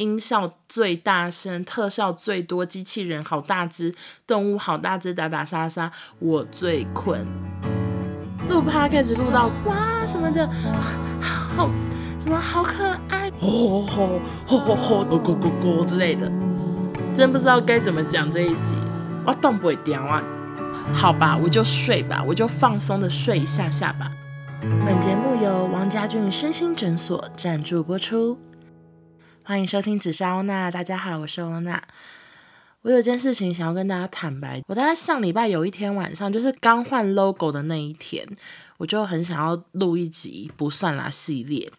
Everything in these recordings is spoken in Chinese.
音效最大声，特效最多，机器人好大只，动物好大只，打打杀杀，我最困。录趴开始录到哇什么的，好什么好可爱，吼吼吼吼吼，咕咕咕咕之类的，真不知道该怎么讲这一集，我动不会掉啊。好吧，我就睡吧，我就放松的睡一下下吧。本节目由王家俊身心诊所赞助播出，欢迎收听只是欧娜。大家好，我是欧娜。我有件事情想要跟大家坦白，我大概上礼拜有一天晚上，就是刚换 logo 的那一天，我就很想要录一集不算啦系列。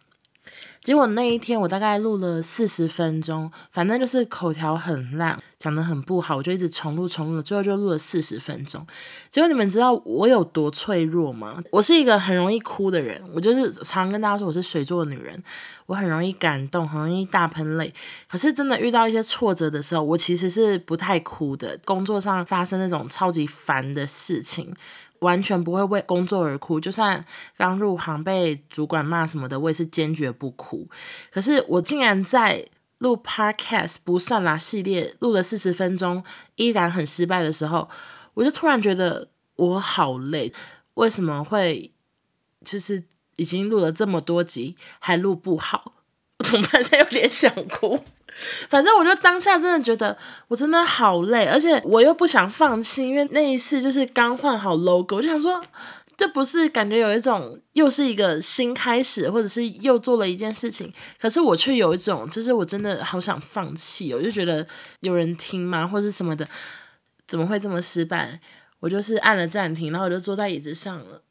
结果那一天我大概录了四十分钟，反正就是口条很烂，讲得很不好，我就一直重录重录，最后就录了四十分钟。结果你们知道我有多脆弱吗？我是一个很容易哭的人，我就是常跟大家说我是水做的女人，我很容易感动，很容易大喷泪。可是真的遇到一些挫折的时候，我其实是不太哭的。工作上发生那种超级烦的事情。完全不会为工作而哭，就算刚入行被主管骂什么的，我也是坚决不哭。可是我竟然在录 Podcast 不算啦系列录了四十分钟，依然很失败的时候，我就突然觉得我好累。为什么会？就是已经录了这么多集还录不好，我怎么办？现在有点想哭。反正我就当下真的觉得我真的好累，而且我又不想放弃，因为那一次就是刚换好 logo，我就想说，这不是感觉有一种又是一个新开始，或者是又做了一件事情，可是我却有一种，就是我真的好想放弃，我就觉得有人听吗，或者什么的，怎么会这么失败？我就是按了暂停，然后我就坐在椅子上了，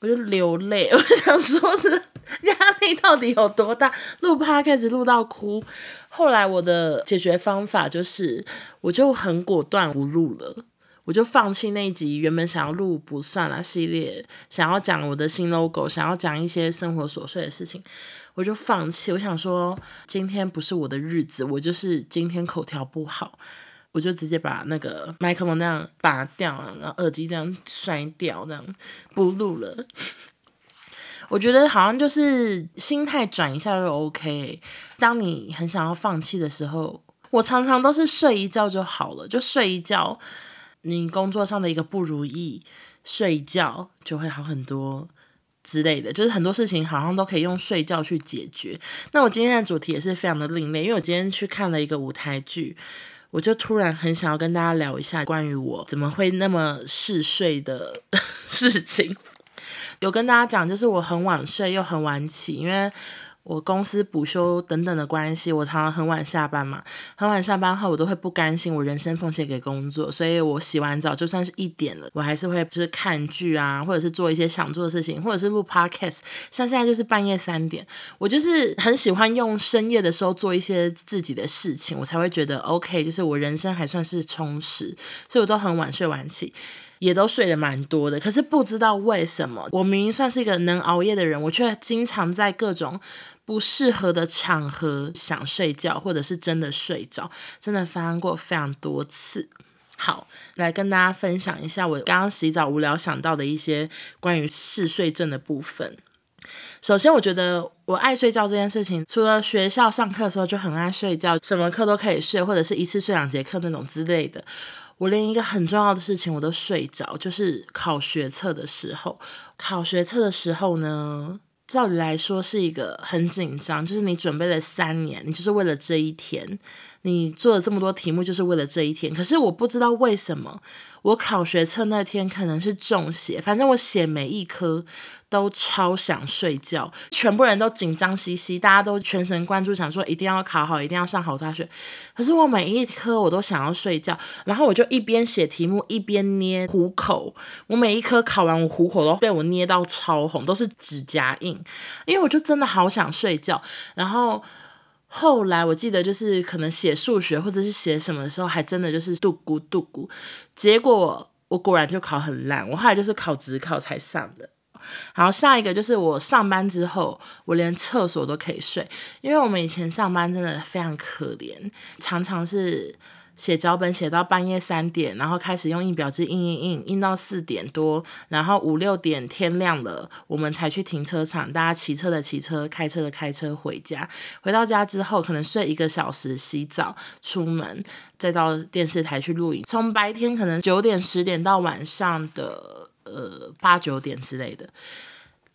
我就流泪，我想说的。压力到底有多大？录 podcast 录到哭。后来我的解决方法就是，我就很果断不录了，我就放弃那一集原本想要录不算啦系列，想要讲我的新 logo，想要讲一些生活琐碎的事情，我就放弃。我想说，今天不是我的日子，我就是今天口条不好，我就直接把那个麦克风那样拔掉，然后耳机这样摔掉，这样不录了。我觉得好像就是心态转一下就 OK。当你很想要放弃的时候，我常常都是睡一觉就好了，就睡一觉。你工作上的一个不如意，睡一觉就会好很多之类的，就是很多事情好像都可以用睡觉去解决。那我今天的主题也是非常的另类，因为我今天去看了一个舞台剧，我就突然很想要跟大家聊一下关于我怎么会那么嗜睡的 事情。有跟大家讲，就是我很晚睡又很晚起，因为我公司补休等等的关系，我常常很晚下班嘛。很晚下班后，我都会不甘心，我人生奉献给工作，所以我洗完澡就算是一点了，我还是会就是看剧啊，或者是做一些想做的事情，或者是录 podcast。像现在就是半夜三点，我就是很喜欢用深夜的时候做一些自己的事情，我才会觉得 OK，就是我人生还算是充实，所以我都很晚睡晚起。也都睡得蛮多的，可是不知道为什么，我明明算是一个能熬夜的人，我却经常在各种不适合的场合想睡觉，或者是真的睡着，真的发生过非常多次。好，来跟大家分享一下我刚刚洗澡无聊想到的一些关于嗜睡症的部分。首先，我觉得我爱睡觉这件事情，除了学校上课的时候就很爱睡觉，什么课都可以睡，或者是一次睡两节课那种之类的。我连一个很重要的事情我都睡着，就是考学测的时候。考学测的时候呢，照理来说是一个很紧张，就是你准备了三年，你就是为了这一天，你做了这么多题目就是为了这一天。可是我不知道为什么，我考学测那天可能是中邪，反正我写每一科。都超想睡觉，全部人都紧张兮兮，大家都全神贯注，想说一定要考好，一定要上好大学。可是我每一科我都想要睡觉，然后我就一边写题目一边捏虎口。我每一科考完，我虎口都被我捏到超红，都是指甲印，因为我就真的好想睡觉。然后后来我记得就是可能写数学或者是写什么的时候，还真的就是度咕度咕，结果我果然就考很烂。我后来就是考职考才上的。然后下一个就是我上班之后，我连厕所都可以睡，因为我们以前上班真的非常可怜，常常是写脚本写到半夜三点，然后开始用印表机印印印，印到四点多，然后五六点天亮了，我们才去停车场，大家骑车的骑车，开车的开车回家。回到家之后，可能睡一个小时，洗澡，出门，再到电视台去录影。从白天可能九点十点到晚上的呃八九点之类的。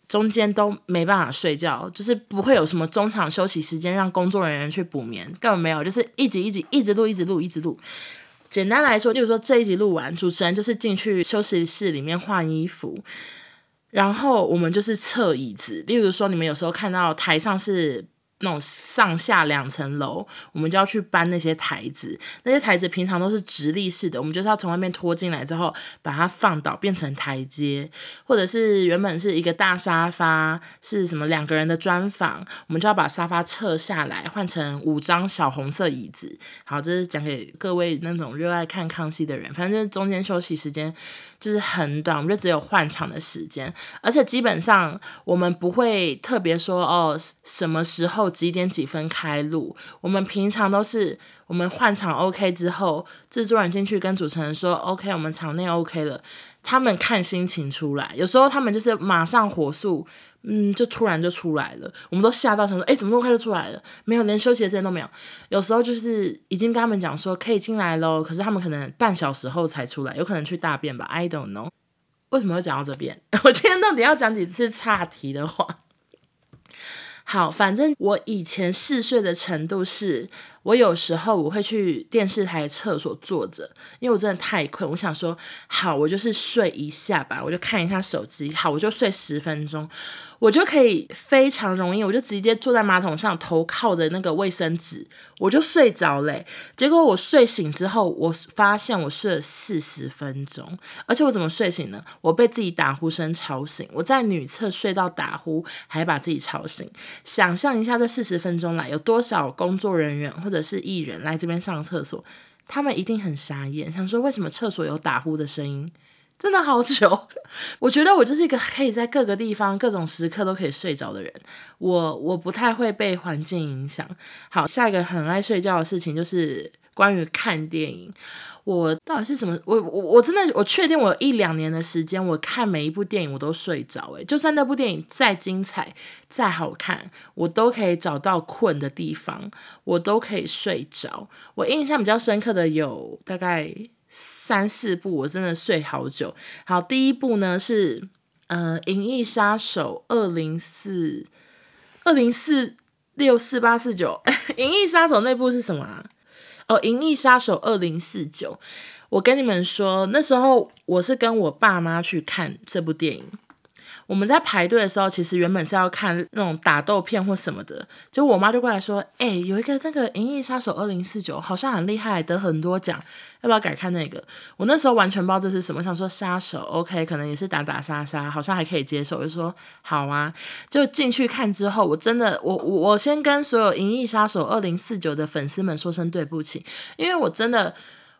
中间都没办法睡觉，就是不会有什么中场休息时间让工作人员去补眠，根本没有，就是一直一直一直录，一直录，一直录。简单来说，就是说这一集录完，主持人就是进去休息室里面换衣服，然后我们就是撤椅子。例如说，你们有时候看到台上是。那种上下两层楼，我们就要去搬那些台子。那些台子平常都是直立式的，我们就是要从外面拖进来之后，把它放倒变成台阶，或者是原本是一个大沙发，是什么两个人的专访，我们就要把沙发撤下来，换成五张小红色椅子。好，这是讲给各位那种热爱看康熙的人。反正中间休息时间。就是很短，我们就只有换场的时间，而且基本上我们不会特别说哦，什么时候几点几分开录。我们平常都是我们换场 OK 之后，制作人进去跟主持人说 OK，我们场内 OK 了，他们看心情出来。有时候他们就是马上火速。嗯，就突然就出来了，我们都吓到，想说，哎，怎么那么快就出来了？没有，连休息的时间都没有。有时候就是已经跟他们讲说可以进来喽，可是他们可能半小时后才出来，有可能去大便吧，I don't know。为什么会讲到这边？我今天到底要讲几次岔题的话？好，反正我以前嗜睡的程度是，我有时候我会去电视台厕所坐着，因为我真的太困，我想说，好，我就是睡一下吧，我就看一下手机，好，我就睡十分钟。我就可以非常容易，我就直接坐在马桶上，头靠着那个卫生纸，我就睡着嘞。结果我睡醒之后，我发现我睡了四十分钟，而且我怎么睡醒呢？我被自己打呼声吵醒，我在女厕睡到打呼，还把自己吵醒。想象一下，这四十分钟来有多少工作人员或者是艺人来这边上厕所，他们一定很傻眼，想说为什么厕所有打呼的声音。真的好久，我觉得我就是一个可以在各个地方、各种时刻都可以睡着的人。我我不太会被环境影响。好，下一个很爱睡觉的事情就是关于看电影。我到底是什么？我我我真的我确定，我一两年的时间，我看每一部电影我都睡着。诶，就算那部电影再精彩、再好看，我都可以找到困的地方，我都可以睡着。我印象比较深刻的有大概。三四部我真的睡好久。好，第一部呢是呃《银翼杀手二零四二零四六四八四九》。《银翼杀手》那部是什么啊？哦，《银翼杀手二零四九》。我跟你们说，那时候我是跟我爸妈去看这部电影。我们在排队的时候，其实原本是要看那种打斗片或什么的，就我妈就过来说：“哎、有一个那个《银翼杀手二零四九》，好像很厉害，得很多奖，要不要改看那个？”我那时候完全不知道这是什么，想说杀手，OK，可能也是打打杀杀，好像还可以接受，就说好啊。就进去看之后，我真的，我我我先跟所有《银翼杀手二零四九》的粉丝们说声对不起，因为我真的。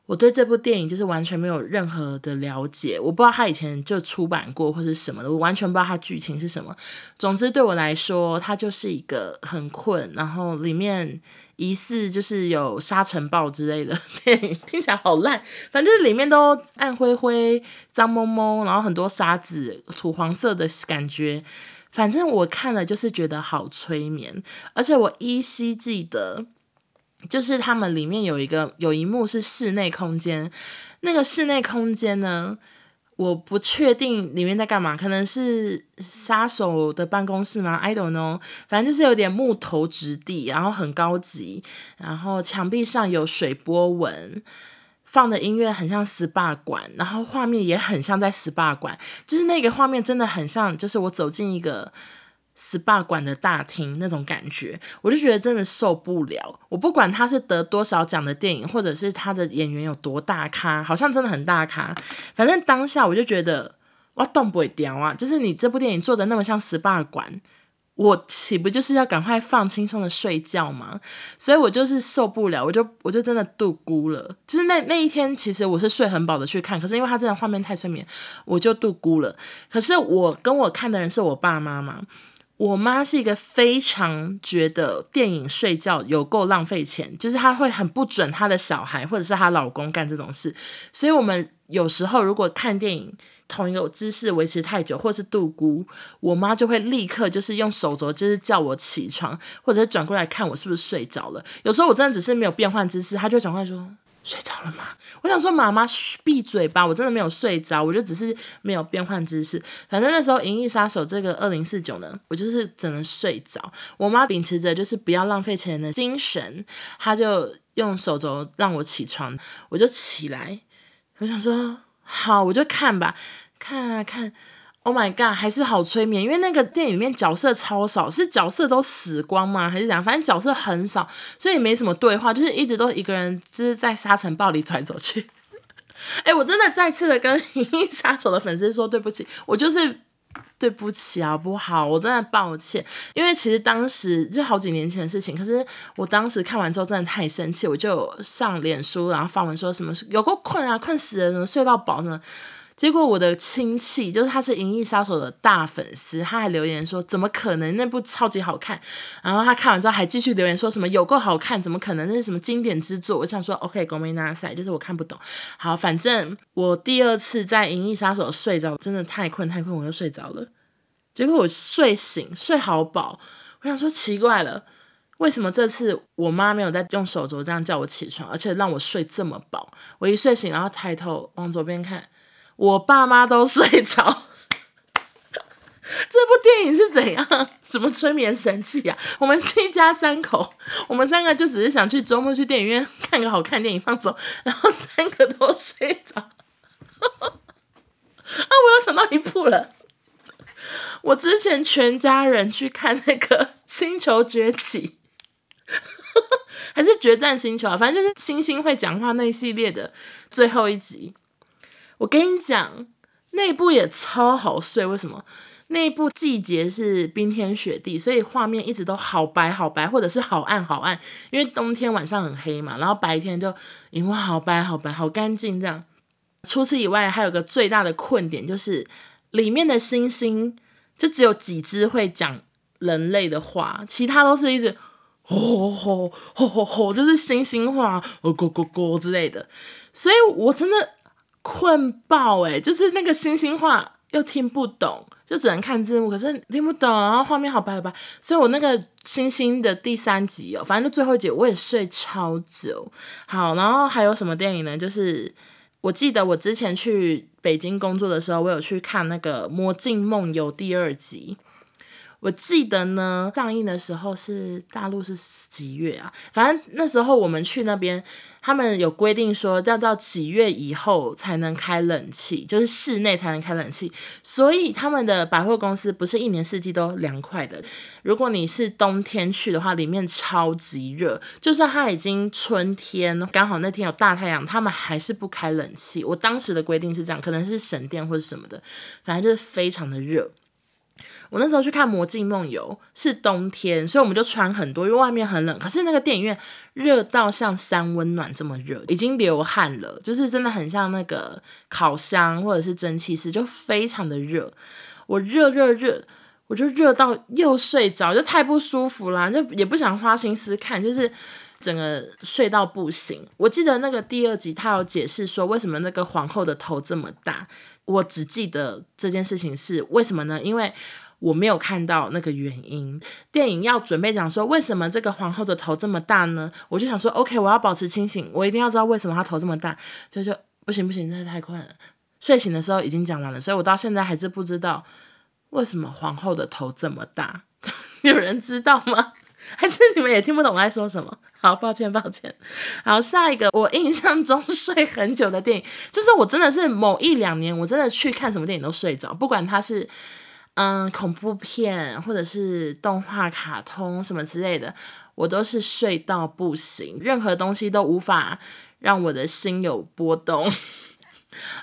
我对这部电影就是完全没有任何的了解，我不知道他以前就出版过或是什么的，我完全不知道他剧情是什么。总之对我来说，它就是一个很困，然后里面疑似就是有沙尘暴之类的 电影，听起来好烂。反正里面都暗灰灰、脏蒙蒙，然后很多沙子、土黄色的感觉。反正我看了就是觉得好催眠，而且我依稀记得。就是他们里面有一个有一幕是室内空间，那个室内空间呢，我不确定里面在干嘛，可能是杀手的办公室吗？I don't know，反正就是有点木头质地，然后很高级，然后墙壁上有水波纹，放的音乐很像 SPA 馆，然后画面也很像在 SPA 馆，就是那个画面真的很像，就是我走进一个。SPA 馆的大厅那种感觉，我就觉得真的受不了。我不管他是得多少奖的电影，或者是他的演员有多大咖，好像真的很大咖。反正当下我就觉得，哇，动不会掉啊！就是你这部电影做的那么像 SPA 馆，我岂不就是要赶快放轻松的睡觉吗？所以我就是受不了，我就我就真的度孤了。就是那那一天，其实我是睡很饱的去看，可是因为他真的画面太催眠，我就度孤了。可是我跟我看的人是我爸妈嘛。我妈是一个非常觉得电影睡觉有够浪费钱，就是她会很不准她的小孩或者是她老公干这种事，所以我们有时候如果看电影同一个姿势维持太久，或是度孤，我妈就会立刻就是用手肘就是叫我起床，或者是转过来看我是不是睡着了。有时候我真的只是没有变换姿势，她就转过来说。睡着了吗？我想说，妈妈闭嘴吧，我真的没有睡着，我就只是没有变换姿势。反正那时候《银翼杀手》这个二零四九呢，我就是只能睡着。我妈秉持着就是不要浪费钱的精神，她就用手肘让我起床，我就起来。我想说，好，我就看吧，看啊看。Oh my god，还是好催眠，因为那个电影里面角色超少，是角色都死光吗？还是怎样？反正角色很少，所以没什么对话，就是一直都一个人，就是在沙尘暴里走来走去。哎、我真的再次的跟 《银翼杀手》的粉丝说对不起，我就是对不起啊不好？我真的抱歉，因为其实当时就好几年前的事情，可是我当时看完之后真的太生气，我就上脸书，然后发文说什么有够困啊，困死了，什么睡到饱什么。结果我的亲戚就是他是《银翼杀手》的大粉丝，他还留言说怎么可能那部超级好看，然后他看完之后还继续留言说什么有够好看，怎么可能那是什么经典之作？我想说 OK，ごめんなさい，就是我看不懂。好，反正我第二次在《银翼杀手》睡着，真的太困太困，我就睡着了。结果我睡醒睡好饱，我想说奇怪了，为什么这次我妈没有再用手肘这样叫我起床，而且让我睡这么饱？我一睡醒，然后抬头往左边看。 我爸妈都睡着，这部电影是怎样？什么催眠神器啊？我们一家三口，我们三个就只是想去周末去电影院看个好看电影放松，然后三个都睡着。啊！我又想到一部了，我之前全家人去看那个《星球崛起》，还是《决战星球》啊？反正就是星星会讲话那一系列的最后一集。我跟你讲，那部也超好睡。为什么？那部季节是冰天雪地，所以画面一直都好白好白，或者是好暗好暗。因为冬天晚上很黑嘛，然后白天就萤幕好白好白好干净这样。除此以外，还有个最大的困点就是里面的猩猩就只有几只会讲人类的话，其他都是一直吼吼吼吼吼，就是猩猩话，哦咕咕咕之类的。所以我真的。困爆诶，就是那个星星话又听不懂，就只能看字幕，可是听不懂，然后画面好白好白，所以我那个星星的第三集哦，反正就最后一集我也睡超久。好，然后还有什么电影呢？就是我记得我之前去北京工作的时候，我有去看那个《魔镜梦游》第二集。我记得呢，上映的时候是大陆是几月啊？反正那时候我们去那边，他们有规定说要到几月以后才能开冷气，就是室内才能开冷气。所以他们的百货公司不是一年四季都凉快的。如果你是冬天去的话，里面超级热，就算它已经春天，刚好那天有大太阳，他们还是不开冷气。我当时的规定是这样，可能是省电或者什么的，反正就是非常的热。我那时候去看《魔镜梦游》是冬天，所以我们就穿很多，因为外面很冷。可是那个电影院热到像三温暖这么热，已经流汗了，就是真的很像那个烤箱或者是蒸汽室，就非常的热。我热热热，我就热到又睡着，就太不舒服啦，就也不想花心思看，就是整个睡到不行。我记得那个第二集他有解释说，为什么那个皇后的头这么大。我只记得这件事情是为什么呢？因为我没有看到那个原因。电影要准备讲说为什么这个皇后的头这么大呢？我就想说，OK，我要保持清醒，我一定要知道为什么她头这么大。就就不行不行，真的太困了。睡醒的时候已经讲完了，所以我到现在还是不知道为什么皇后的头这么大。有人知道吗？还是你们也听不懂我在说什么？好，抱歉抱歉。好，下一个我印象中睡很久的电影，就是我真的是某一两年，我真的去看什么电影都睡着，不管它是嗯恐怖片或者是动画、卡通什么之类的，我都是睡到不行，任何东西都无法让我的心有波动。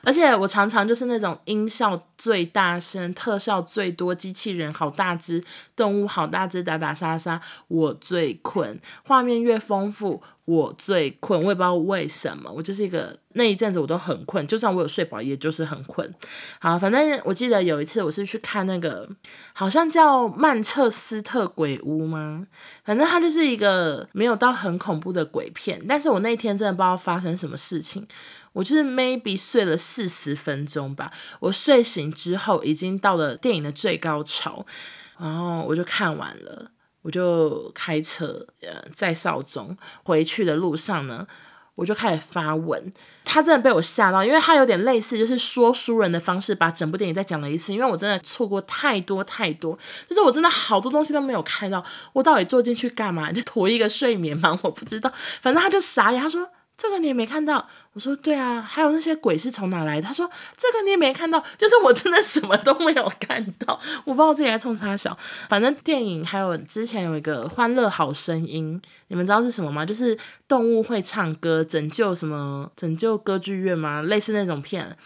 而且我常常就是那种音效最大声、特效最多、机器人好大只、动物好大只、打打杀杀，我最困。画面越丰富，我最困，我也不知道为什么，我就是一个那一阵子我都很困，就算我有睡饱，也就是很困。好，反正我记得有一次我是去看那个，好像叫曼彻斯特鬼屋吗？反正它就是一个没有到很恐怖的鬼片，但是我那天真的不知道发生什么事情，我就是 maybe 睡了四十分钟吧，我睡醒之后已经到了电影的最高潮，然后我就看完了。我就开车，呃，在少中回去的路上呢，我就开始发文。他真的被我吓到，因为他有点类似，就是说书人的方式，把整部电影再讲了一次。因为我真的错过太多太多，就是我真的好多东西都没有看到。我到底坐进去干嘛？就图一个睡眠吗？我不知道。反正他就傻眼，他说。这个你也没看到，我说对啊，还有那些鬼是从哪来的？他说这个你也没看到，就是我真的什么都没有看到，我不知道自己在冲啥小。反正电影还有之前有一个《欢乐好声音》，你们知道是什么吗？就是动物会唱歌，拯救什么？拯救歌剧院吗？类似那种片，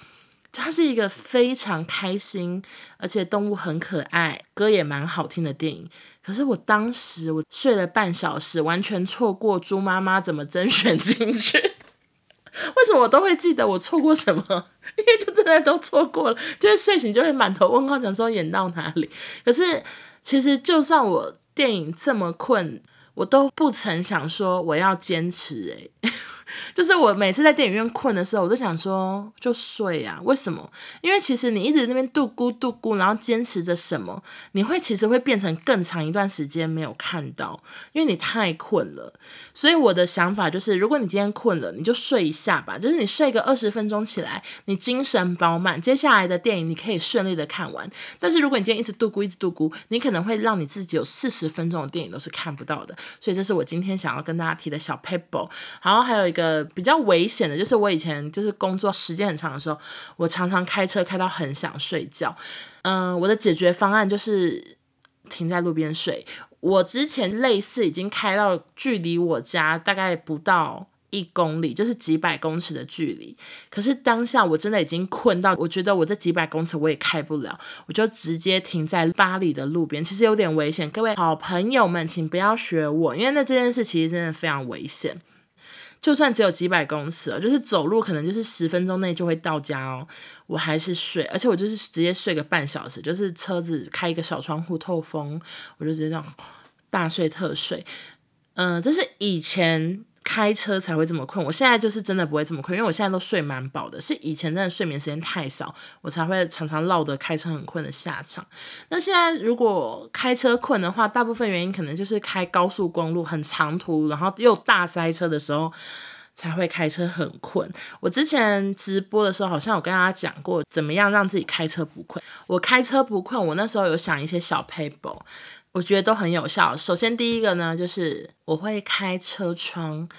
它是一个非常开心，而且动物很可爱，歌也蛮好听的电影。可是我当时我睡了半小时，完全错过猪妈妈怎么甄选进去。为什么我都会记得我错过什么？因为就真的都错过了，就是睡醒就会满头问号，想说演到哪里。可是其实就算我电影这么困，我都不曾想说我要坚持诶。就是我每次在电影院困的时候，我都想说就睡啊。为什么？因为其实你一直在那边度咕度咕，然后坚持着什么，你会其实会变成更长一段时间没有看到，因为你太困了。所以我的想法就是，如果你今天困了，你就睡一下吧。就是你睡个二十分钟起来，你精神饱满，接下来的电影你可以顺利的看完。但是如果你今天一直度咕，一直度咕，你可能会让你自己有四十分钟的电影都是看不到的。所以这是我今天想要跟大家提的小 paper。然后还有一个。呃，比较危险的就是我以前就是工作时间很长的时候，我常常开车开到很想睡觉。嗯、我的解决方案就是停在路边睡。我之前类似已经开到距离我家大概不到一公里，就是几百公尺的距离。可是当下我真的已经困到，我觉得我这几百公尺我也开不了，我就直接停在巴黎的路边。其实有点危险，各位好朋友们，请不要学我，因为那这件事其实真的非常危险。就算只有几百公尺，就是走路可能就是十分钟内就会到家哦，我还是睡，而且我就是直接睡个半小时，就是车子开一个小窗户透风，我就直接这样大睡特睡。嗯、这是以前。开车才会这么困，我现在就是真的不会这么困，因为我现在都睡蛮饱的。是以前真的睡眠时间太少，我才会常常落得开车很困的下场。那现在如果开车困的话，大部分原因可能就是开高速公路很长途，然后又大塞车的时候才会开车很困。我之前直播的时候好像有跟大家讲过，怎么样让自己开车不困。我开车不困，我那时候有想一些小撇步。我觉得都很有效。首先，第一个呢，就是我会开车窗，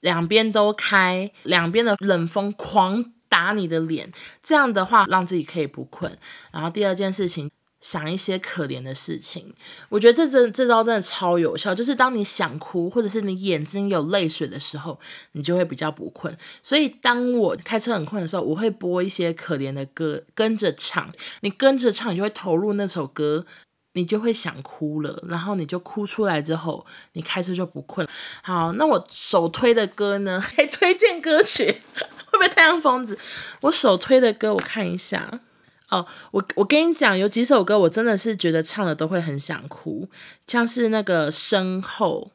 两边都开，两边的冷风狂打你的脸，这样的话让自己可以不困。然后第二件事情，想一些可怜的事情。我觉得这这这招真的超有效，就是当你想哭或者是你眼睛有泪水的时候，你就会比较不困。所以当我开车很困的时候，我会播一些可怜的歌，跟着唱。你跟着唱，你就会投入那首歌。你就会想哭了，然后你就哭出来之后，你开车就不困。好，那我首推的歌呢？还推荐歌曲，会不会太像疯子？我首推的歌，我看一下。哦，我我跟你讲，有几首歌我真的是觉得唱了都会很想哭，像是那个身后，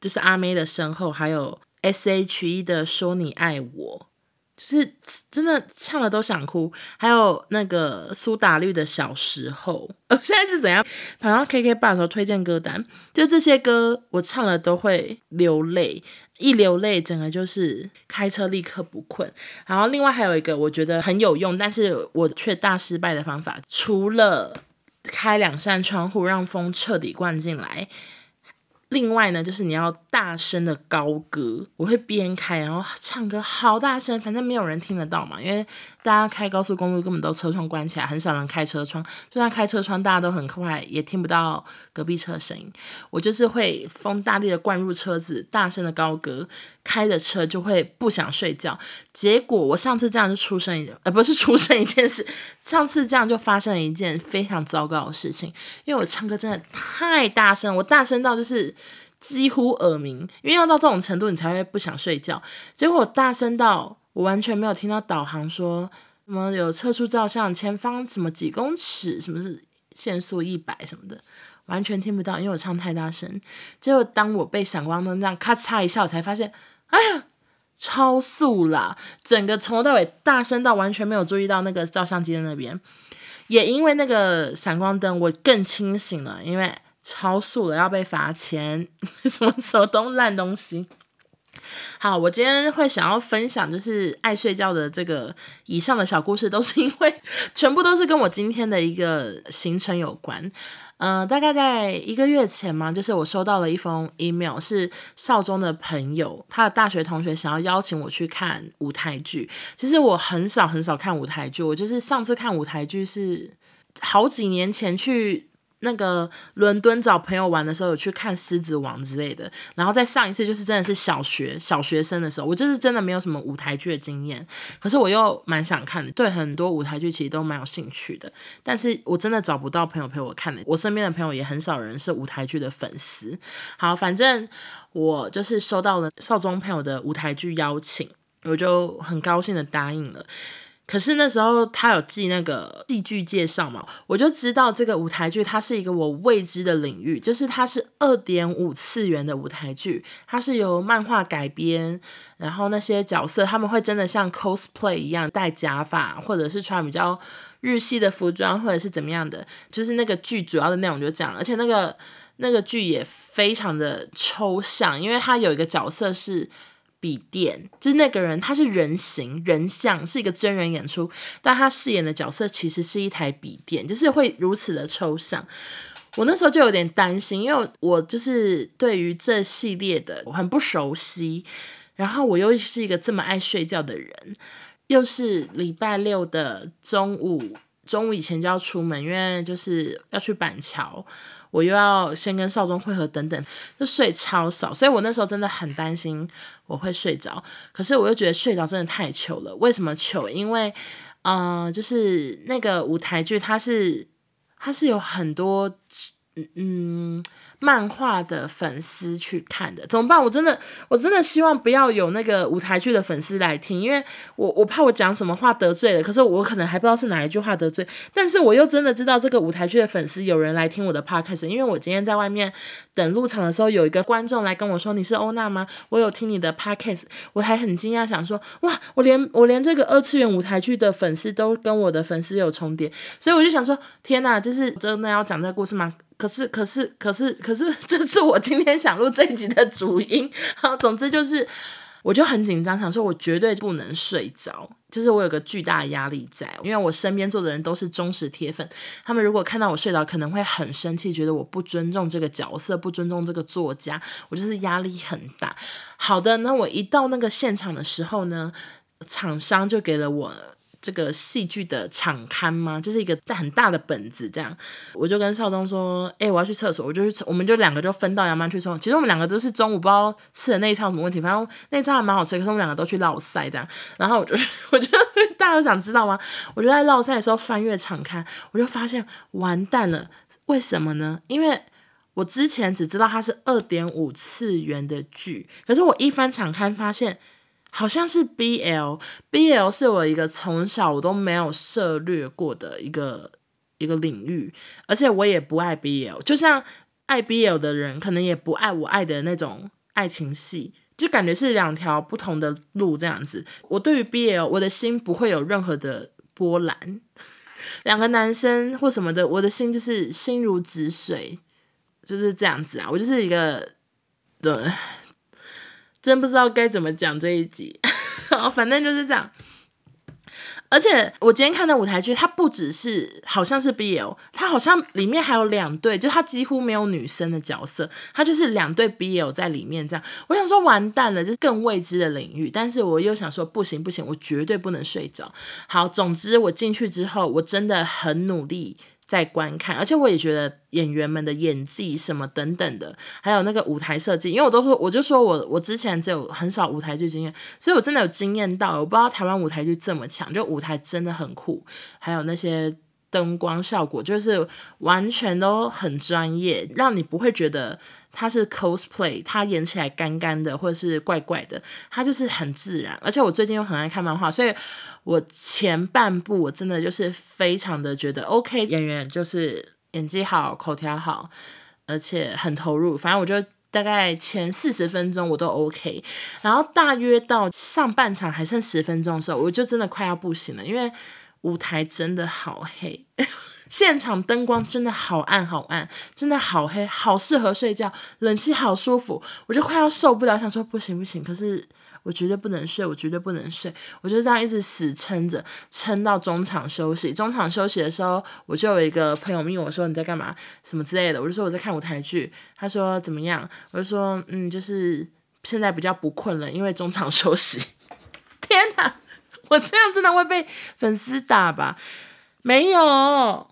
就是阿妹的身后，还有 S.H.E 的说你爱我。就是真的唱了都想哭，还有那个苏打绿的小时候，呃，现在是怎样？跑到 KKBOX 的时候推荐歌单，就这些歌我唱了都会流泪，一流泪整个就是开车立刻不困。然后另外还有一个我觉得很有用，但是我却大失败的方法，除了开两扇窗户让风彻底灌进来。另外呢，就是你要大声的高歌，我会边开然后唱歌，好大声，反正没有人听得到嘛，因为大家开高速公路根本都车窗关起来，很少人开车窗，就算开车窗，大家都很快也听不到隔壁车的声音。我就是会风大力的灌入车子，大声的高歌。开着车就会不想睡觉，结果我上次这样就出生一，呃，不是出生一件事，上次这样就发生了一件非常糟糕的事情，因为我唱歌真的太大声，我大声到就是几乎耳鸣，因为要到这种程度你才会不想睡觉。结果我大声到我完全没有听到导航说什么有测速照相，前方什么几公尺，什么是限速一百什么的，完全听不到，因为我唱太大声。结果当我被闪光灯这样咔嚓一下，我才发现，哎呀，超速啦！整个从头到尾大声到完全没有注意到那个照相机在那边。也因为那个闪光灯，我更清醒了，因为。超速了要被罚钱，什么手动烂东西。好，我今天会想要分享，就是爱睡觉的这个以上的小故事，都是因为 全部都是跟我今天的一个行程有关。呃，大概在一个月前嘛，就是我收到了一封 email，是少中的朋友，他的大学同学想要邀请我去看舞台剧。其实我很少很少看舞台剧，我就是上次看舞台剧是好几年前去。那个伦敦找朋友玩的时候，有去看《狮子王》之类的，然后再上一次就是真的是小学小学生的时候，我就是真的没有什么舞台剧的经验，可是我又蛮想看的，对很多舞台剧其实都蛮有兴趣的，但是我真的找不到朋友陪我看的，我身边的朋友也很少人是舞台剧的粉丝。好，反正我就是收到了少中朋友的舞台剧邀请，我就很高兴的答应了。可是那时候他有记那个戏剧介绍嘛，我就知道这个舞台剧它是一个我未知的领域，就是它是二点五次元的舞台剧，它是由漫画改编，然后那些角色他们会真的像 cosplay 一样戴假发，或者是穿比较日系的服装，或者是怎么样的，就是那个剧主要的内容就这样，而且那个那个剧也非常的抽象，因为它有一个角色是。笔电就是那个人，他是人形人像，是一个真人演出，但他饰演的角色其实是一台笔电，就是会如此的抽象。我那时候就有点担心，因为我就是对于这系列的我很不熟悉，然后我又是一个这么爱睡觉的人，又是礼拜六的中午，中午以前就要出门，因为就是要去板桥。我又要先跟少中会合，等等，就睡超少，所以我那时候真的很担心我会睡着。可是我又觉得睡着真的太糗了。为什么糗？因为，呃，就是那个舞台剧，它是它是有很多，嗯。漫画的粉丝去看的怎么办？我真的，我真的希望不要有那个舞台剧的粉丝来听，因为我我怕我讲什么话得罪了。可是我可能还不知道是哪一句话得罪，但是我又真的知道这个舞台剧的粉丝有人来听我的 podcast，因为我今天在外面等入场的时候，有一个观众来跟我说：“你是欧娜吗？我有听你的 podcast。”我还很惊讶，想说：“哇，我连我连这个二次元舞台剧的粉丝都跟我的粉丝有重叠。”所以我就想说：“天哪，就是真的要讲这个故事吗？”可是，可是，可是，可是，这是我今天想录这集的主因。好，总之就是，我就很紧张，想说我绝对不能睡着，就是我有个巨大的压力在，因为我身边坐的人都是忠实铁粉，他们如果看到我睡着，可能会很生气，觉得我不尊重这个角色，不尊重这个作家，我就是压力很大。好的，那我一到那个现场的时候呢，厂商就给了我。这个戏剧的场刊吗？就是一个很大的本子，这样，我就跟少东说：“哎、我要去厕所，我就去，我们就两个就分道扬镳去厕。其实我们两个都是中午不知道吃的那一餐有什么问题，反正那一餐还蛮好吃，可是我们两个都去烙赛这样。然后我就，我就大家有想知道吗？我就在烙赛的时候翻阅场刊，我就发现完蛋了，为什么呢？因为我之前只知道它是二点五次元的剧，可是我一翻场刊发现。好像是 BL，BL 是我一个从小我都没有涉略过的一个一个领域，而且我也不爱 BL，就像爱 BL 的人可能也不爱我爱的那种爱情戏，就感觉是两条不同的路这样子。我对于 BL，我的心不会有任何的波澜，两个男生或什么的，我的心就是心如止水，就是这样子啊，我就是一个对。真不知道该怎么讲这一集，反正就是这样。而且我今天看的舞台剧，它不只是好像是 BL，它好像里面还有两对，就它几乎没有女生的角色，它就是两对 BL 在里面这样。我想说完蛋了，就是更未知的领域。但是我又想说不行不行，我绝对不能睡着。好，总之我进去之后，我真的很努力。在观看，而且我也觉得演员们的演技什么等等的，还有那个舞台设计，因为我都说，我就说我我之前只有很少舞台剧经验，所以我真的有惊艳到，我不知道台湾舞台剧这么强，就舞台真的很酷，还有那些。灯光效果，就是完全都很专业，让你不会觉得他是 cosplay，他演起来干干的或者是怪怪的，他就是很自然。而且我最近又很爱看漫画，所以我前半部我真的就是非常的觉得 OK，演员就是演技好，口条好，而且很投入。反正我就。大概前四十分钟我都 OK，然后大约到上半场还剩十分钟的时候，我就真的快要不行了，因为舞台真的好黑，现场灯光真的好暗好暗，真的好黑，好适合睡觉，冷气好舒服，我就快要受不了，想说不行不行，可是。我绝对不能睡，我绝对不能睡，我就这样一直死撑着，撑到中场休息。中场休息的时候，我就有一个朋友问我说：“你在干嘛？什么之类的？”我就说我在看舞台剧。他说怎么样？我就说嗯，就是现在比较不困了，因为中场休息。天哪，我这样真的会被粉丝打吧？没有。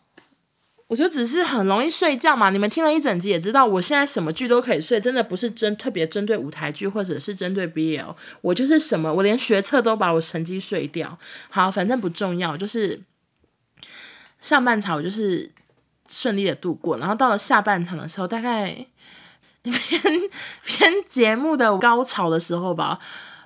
我就只是很容易睡觉嘛，你们听了一整集也知道，我现在什么剧都可以睡，真的不是针特别针对舞台剧或者是针对 BL，我就是什么，我连学测都把我成绩睡掉。好，反正不重要，就是上半场我就是顺利的度过，然后到了下半场的时候，大概 偏偏节目的高潮的时候吧。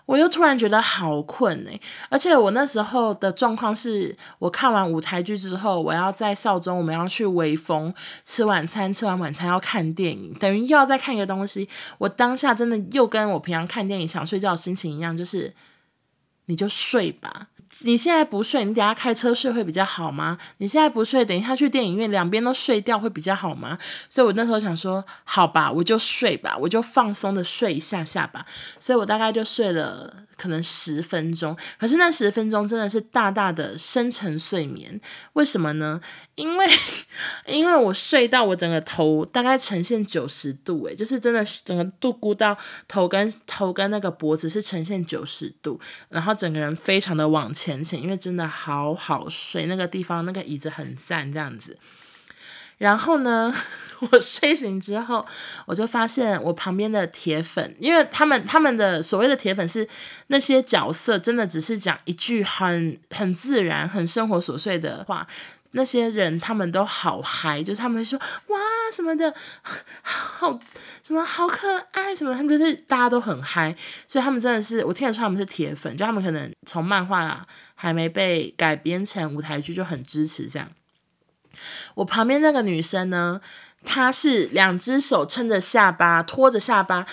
我又突然觉得好困哎，而且我那时候的状况是，我看完舞台剧之后，我要在少中，我们要去微风吃晚餐，吃完晚餐要看电影，等于又要再看一个东西。我当下真的又跟我平常看电影想睡觉的心情一样，就是你就睡吧。你现在不睡，你等下开车睡会比较好吗？你现在不睡，等一下去电影院两边都睡掉会比较好吗？所以我那时候想说，好吧，我就睡吧，我就放松的睡一下下吧。所以我大概就睡了。可能十分钟，可是那十分钟真的是大大的深层睡眠。为什么呢？因为因为我睡到我整个头大概呈现九十度，诶，就是真的是整个度估到头跟头跟那个脖子是呈现九十度，然后整个人非常的往前倾，因为真的好好睡，那个地方那个椅子很赞，这样子。然后呢，我睡醒之后，我就发现我旁边的铁粉，因为他们他们的所谓的铁粉是那些角色，真的只是讲一句很很自然、很生活琐碎的话。那些人他们都好嗨，就是他们说哇什么的，好什么好可爱什么，他们就是大家都很嗨，所以他们真的是我听得出他们是铁粉，就他们可能从漫画还没被改编成舞台剧就很支持这样。我旁边那个女生呢，她是两只手撑着下巴，托着下巴。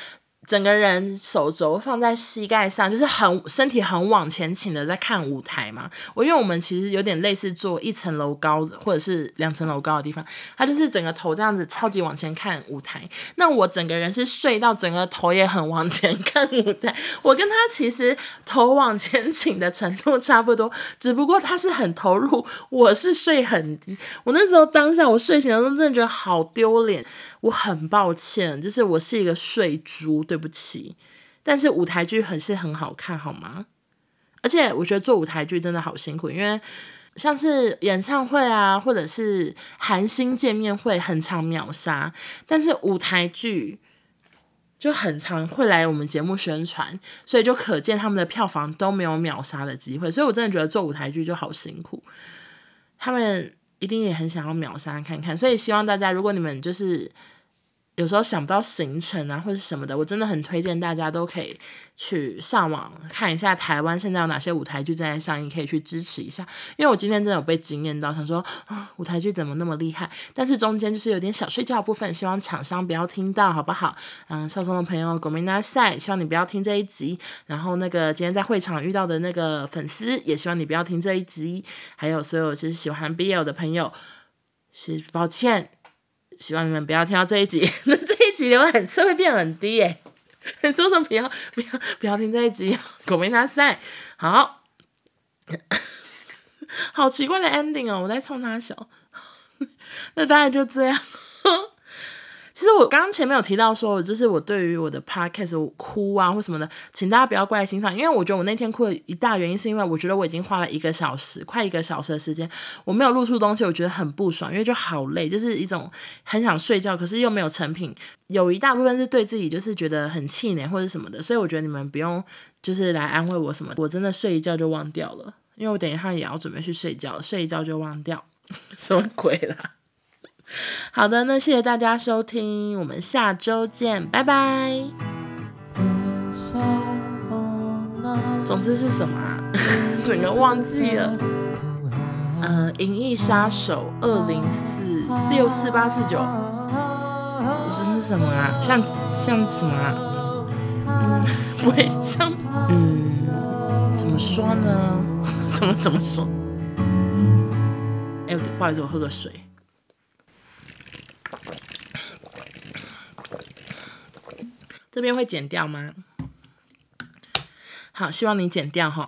整个人手肘放在膝盖上，就是很身体很往前倾的在看舞台嘛。我因为我们其实有点类似坐一层楼高或者是两层楼高的地方，他就是整个头这样子超级往前看舞台。那我整个人是睡到整个头也很往前看舞台。我跟他其实头往前倾的程度差不多，只不过他是很投入，我是睡很低。我那时候当下我睡醒的时候真的觉得好丢脸。我很抱歉，就是我是一个睡猪，对不起。但是舞台剧很是很好看，好吗？而且我觉得做舞台剧真的好辛苦，因为像是演唱会啊，或者是韩星见面会，很常秒杀。但是舞台剧就很常会来我们节目宣传，所以就可见他们的票房都没有秒杀的机会。所以我真的觉得做舞台剧就好辛苦，他们一定也很想要秒杀看看。所以希望大家，如果你们就是。有时候想不到行程啊，或者什么的，我真的很推荐大家都可以去上网看一下台湾现在有哪些舞台剧正在上映，可以去支持一下。因为我今天真的有被惊艳到，想说啊，舞台剧怎么那么厉害？但是中间就是有点小睡觉的部分，希望厂商不要听到，好不好？嗯，少宗的朋友，ごめんなさい，希望你不要听这一集。然后那个今天在会场遇到的那个粉丝，也希望你不要听这一集。还有所有其实喜欢 BL 的朋友，是抱歉。 希望你们不要听到这一集，那这一集浏览数会变很低耶。所以说不要不要不要听这一集，狗没拿赛。好，好奇怪的 ending 哦，我在冲他笑。那大概就这样。其实我刚刚前面有提到说，就是我对于我的 podcast 哭啊或什么的，请大家不要怪在心上，因为我觉得我那天哭的一大原因是因为我觉得我已经花了一个小时，快一个小时的时间，我没有录出东西，我觉得很不爽，因为就好累，就是一种很想睡觉，可是又没有成品，有一大部分是对自己就是觉得很气馁或者什么的，所以我觉得你们不用就是来安慰我什么，我真的睡一觉就忘掉了，因为我等一下也要准备去睡觉，睡一觉就忘掉。什么鬼啦？好的，那谢谢大家收听，我们下周见，拜拜。总之是什么啊？整个忘记了。呃，《银翼杀手》二零四六四八四九，我说是什么啊？像像什么啊？嗯，不会像嗯，怎么说呢？怎么怎么说？哎、欸，不好意思，我喝个水。这边会剪掉吗？好，希望你剪掉哈。